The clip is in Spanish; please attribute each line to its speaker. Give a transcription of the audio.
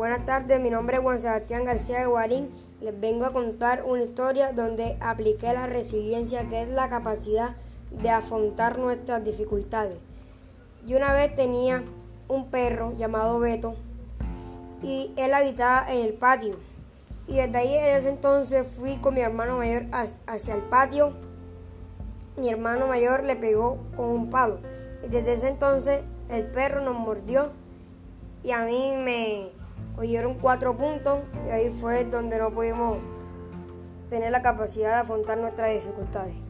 Speaker 1: Buenas tardes, mi nombre es Juan Sebastián García de Guarín. Les vengo a contar una historia donde apliqué la resiliencia, que es la capacidad de afrontar nuestras dificultades. Yo una vez tenía un perro llamado Beto y él habitaba en el patio. Y desde ahí, en ese entonces, fui con mi hermano mayor hacia el patio. Mi hermano mayor le pegó con un palo. Y desde ese entonces, el perro nos mordió y a mí me oyeron cuatro puntos y ahí fue donde no pudimos tener la capacidad de afrontar nuestras dificultades.